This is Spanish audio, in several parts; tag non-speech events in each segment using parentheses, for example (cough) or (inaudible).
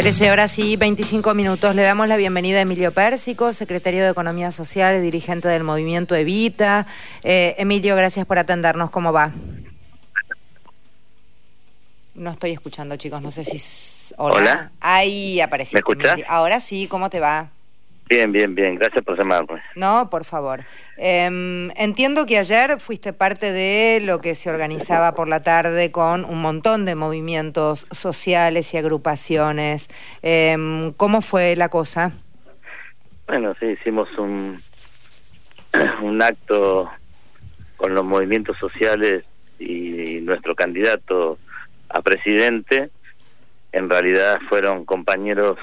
13 horas y 25 minutos. Le damos la bienvenida a Emilio Pérsico, secretario de Economía Social y dirigente del movimiento Evita. Eh, Emilio, gracias por atendernos. ¿Cómo va? No estoy escuchando, chicos. No sé si... Hola. Ahí apareció. ¿Me escuchas? Ahora sí, ¿cómo te va? Bien, bien, bien. Gracias por llamarme. No, por favor. Em, entiendo que ayer fuiste parte de lo que se organizaba por la tarde con un montón de movimientos sociales y agrupaciones. Em, ¿Cómo fue la cosa? Bueno, sí, hicimos un, (clears throat) un acto con los movimientos sociales y nuestro candidato a presidente. En realidad fueron compañeros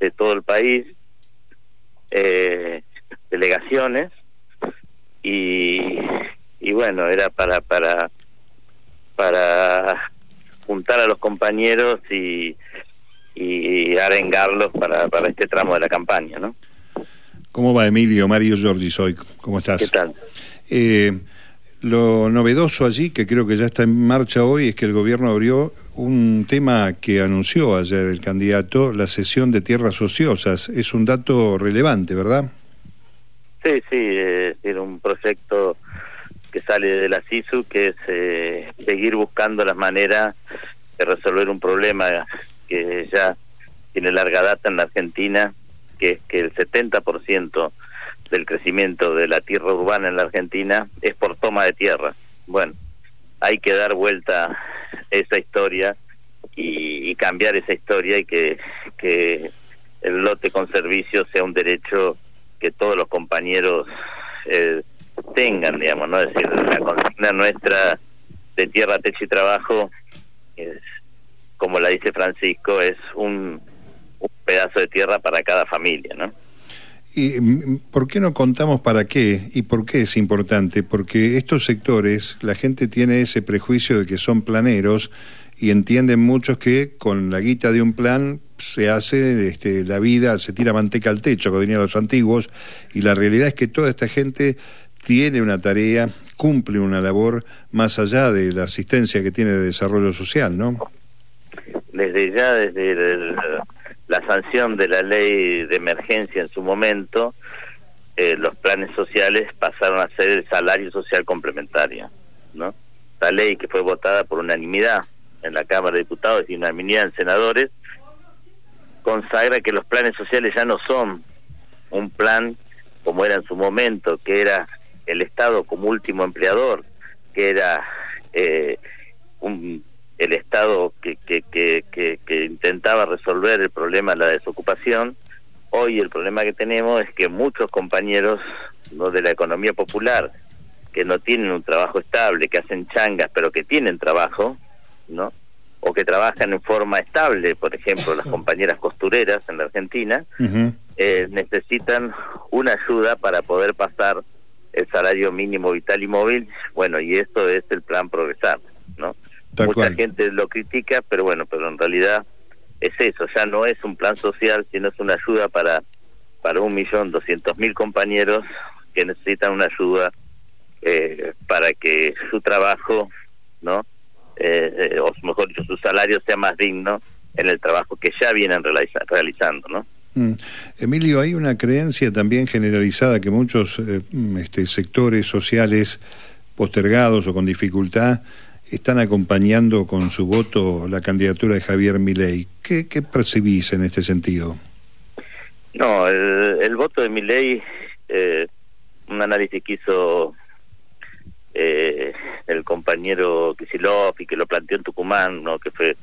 de todo el país eh, delegaciones y, y bueno, era para, para, para juntar a los compañeros y, y arengarlos para, para este tramo de la campaña, ¿no? ¿Cómo va Emilio? Mario Giorgi soy. ¿Cómo estás? ¿Qué tal? Eh, lo novedoso allí, que creo que ya está en marcha hoy, es que el gobierno abrió un tema que anunció ayer el candidato, la cesión de tierras ociosas. Es un dato relevante, ¿verdad? Sí, sí, un proyecto que sale de la CISU, que es eh, seguir buscando las maneras de resolver un problema que ya tiene larga data en la Argentina, que es que el 70% del crecimiento de la tierra urbana en la Argentina es por toma de tierra. Bueno, hay que dar vuelta esa historia y, cambiar esa historia y que, que el lote con servicio sea un derecho que todos los compañeros eh, tengan, digamos, ¿no? Es decir, la consigna nuestra de tierra, techo y trabajo, es, como la dice Francisco, es un, un pedazo de tierra para cada familia, ¿no? ¿Y mm, por qué no contamos para qué y por qué es importante? Porque estos sectores, la gente tiene ese prejuicio de que son planeros y entienden muchos que con la guita de un plan se hace este, la vida, se tira manteca al techo, como dirían los antiguos, y la realidad es que toda esta gente tiene una tarea, cumple una labor más allá de la asistencia que tiene de desarrollo social, ¿no? Desde ya, desde el la sanción de la ley de emergencia en su momento, eh, los planes sociales pasaron a ser el salario social complementario, ¿no? La ley que fue votada por unanimidad en la Cámara de Diputados y unanimidad en senadores consagra que los planes sociales ya no son un plan como era en su momento, que era el Estado como último empleador, que era eh, un el Estado que, que, que, que, intentaba resolver el problema de la desocupación, hoy el problema que tenemos es que muchos compañeros ¿no? de la economía popular que no tienen un trabajo estable, que hacen changas, pero que tienen trabajo, ¿no? O que trabajan en forma estable, por ejemplo, las (laughs) compañeras costureras en la Argentina, eh, necesitan una ayuda para poder pasar el salario mínimo vital y móvil. Bueno, y esto es el plan Progresar, ¿no? Mucha gente lo critica, pero bueno, pero en realidad es eso, ya no es un plan social, sino es una ayuda para para un millón doscientos mil compañeros que necesitan una ayuda eh, para que su trabajo, ¿no? Eh, eh, o mejor dicho, su salario sea más digno en el trabajo que ya vienen realizando, ¿no? Mm. Emilio, hay una creencia también generalizada que muchos este, sectores sociales postergados o con dificultad están acompañando con su voto la candidatura de Javier Milei. ¿Qué, percibís en este sentido? No, el, voto de Milei, eh, un análisis que hizo eh, el compañero Kisilov y que lo planteó en Tucumán, ¿no? que fue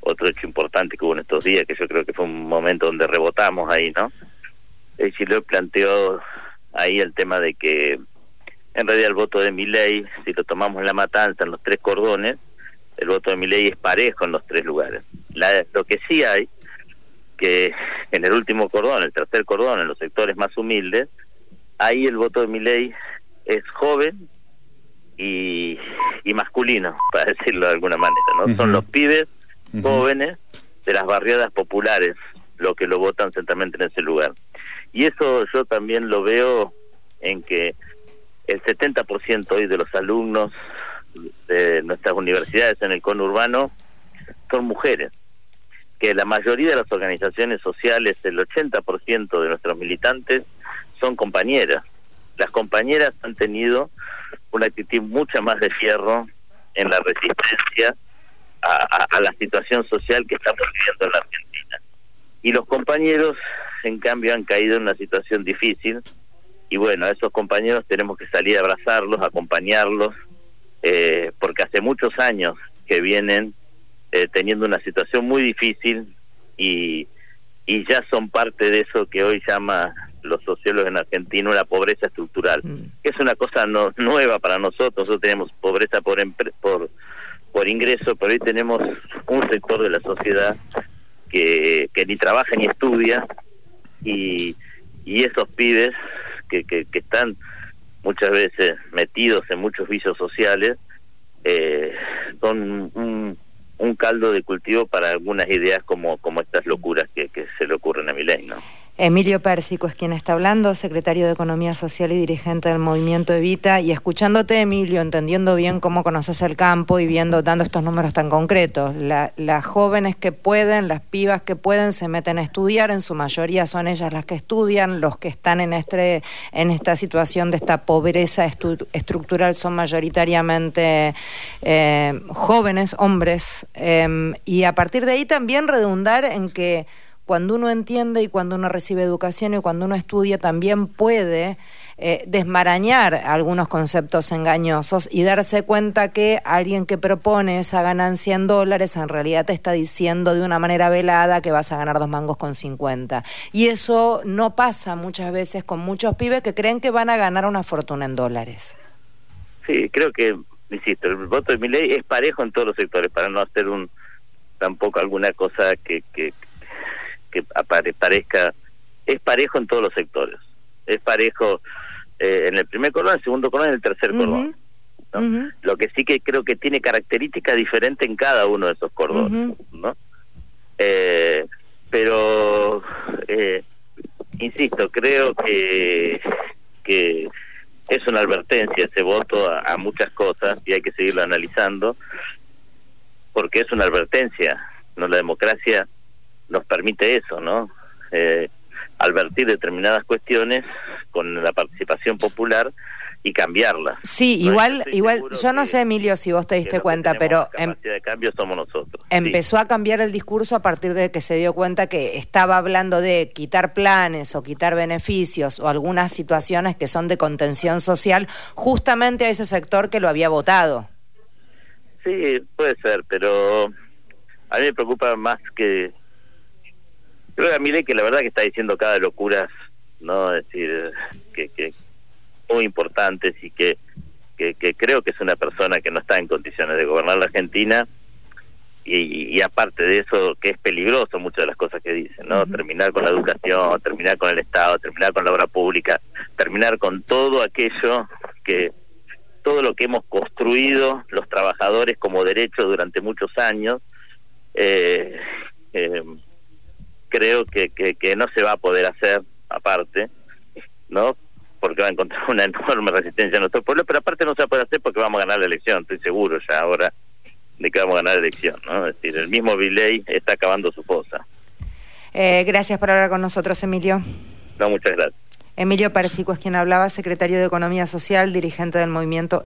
otro hecho importante que hubo en estos días, que yo creo que fue un momento donde rebotamos ahí, ¿no? Kisilov planteó ahí el tema de que en realidad el voto de mi ley, si lo tomamos en la matanza, en los tres cordones, el voto de mi ley es parejo en los tres lugares. La, lo que sí hay, que en el último cordón, el tercer cordón, en los sectores más humildes, ahí el voto de mi ley es joven y, y masculino, (laughs) para decirlo de alguna manera, ¿no? Son los pibes jóvenes de las barriadas populares lo que lo votan centralmente en ese lugar. Y eso yo también lo veo en que el 70% hoy de los alumnos de nuestras universidades en el conurbano son mujeres. que la mayoría de las organizaciones sociales, el 80% de nuestros militantes, son compañeras. Las compañeras han tenido una actitud mucha más de fierro en la resistencia a, la situación social que estamos viviendo en la Argentina. Y los compañeros, en cambio, han caído en una situación difícil. Y bueno, a esos compañeros tenemos que salir a abrazarlos, acompañarlos, eh, porque hace muchos años que vienen eh, teniendo una situación muy difícil y, y ya son parte de eso que hoy llama los sociólogos en Argentina la pobreza estructural, mm. que es una cosa no, nueva para nosotros. Nosotros tenemos pobreza por, por, por ingreso, pero hoy tenemos un sector de la sociedad que, que ni trabaja ni estudia y, y esos pibes que, que, están muchas veces metidos en muchos vicios sociales eh, son un, un caldo de cultivo para algunas ideas como, como estas locuras que, se le ocurren a mi ley, ¿no? Emilio Pérsico es quien está hablando, secretario de Economía Social y dirigente del movimiento Evita. Y escuchándote, Emilio, entendiendo bien cómo conoces el campo y viendo, dando estos números tan concretos, las jóvenes que pueden, las pibas que pueden, se meten a estudiar, en su mayoría son ellas las que estudian, los que están en, este, en esta situación de esta pobreza estructural son mayoritariamente eh, jóvenes, hombres. Em, y a partir de ahí también redundar en que cuando uno entiende y cuando uno recibe educación y cuando uno estudia también puede eh, desmarañar algunos conceptos engañosos y darse cuenta que alguien que propone esa ganancia en dólares en realidad te está diciendo de una manera velada que vas a ganar dos mangos con 50. Y eso no pasa muchas veces con muchos pibes que creen que van a ganar una fortuna en dólares. Sí, creo que, insisto, el voto de mi ley es parejo en todos los sectores, para no hacer un tampoco alguna cosa que, que que parezca, es parejo en todos los sectores. Es parejo eh, en el primer cordón, en el segundo cordón y en el tercer cordón. Lo que sí que creo que tiene características diferentes en cada uno de esos cordones. ¿no? Eh, pero, eh, insisto, creo que, que es una advertencia ese voto a, a muchas cosas y hay que seguirlo analizando porque es una advertencia. no La democracia nos permite eso, ¿no? Eh, advertir determinadas cuestiones con la participación popular y cambiarlas. Sí, igual, igual, yo no sé, Emilio, si vos te diste cuenta, pero em, de cambio somos nosotros. Empezó a cambiar el discurso a partir de que se dio cuenta que estaba hablando de quitar planes o quitar beneficios o algunas situaciones que son de contención social, justamente a ese sector que lo había votado. Sí, puede ser, pero a mí me preocupa más que Creo que mire que la verdad que está diciendo cada locura, ¿no? Es decir, que, que muy importantes y que, que, creo que es una persona que no está en condiciones de gobernar la Argentina y, y, aparte de eso que es peligroso muchas de las cosas que dice, ¿no? Terminar con la educación, terminar con el Estado, terminar con la obra pública, terminar con todo aquello que todo lo que hemos construido los trabajadores como derecho durante muchos años eh, eh, creo que, que, no se va a poder hacer aparte, ¿no? Porque va a encontrar una (laughs) enorme resistencia en nuestro pueblo, pero aparte no se va a poder hacer porque vamos a ganar la elección, estoy seguro ya ahora de que vamos a ganar la elección, ¿no? Es decir, el mismo Viley está acabando su fosa. Eh, gracias por hablar con nosotros, Emilio. No, muchas gracias. Emilio Persico es quien hablaba, secretario de Economía Social, dirigente del movimiento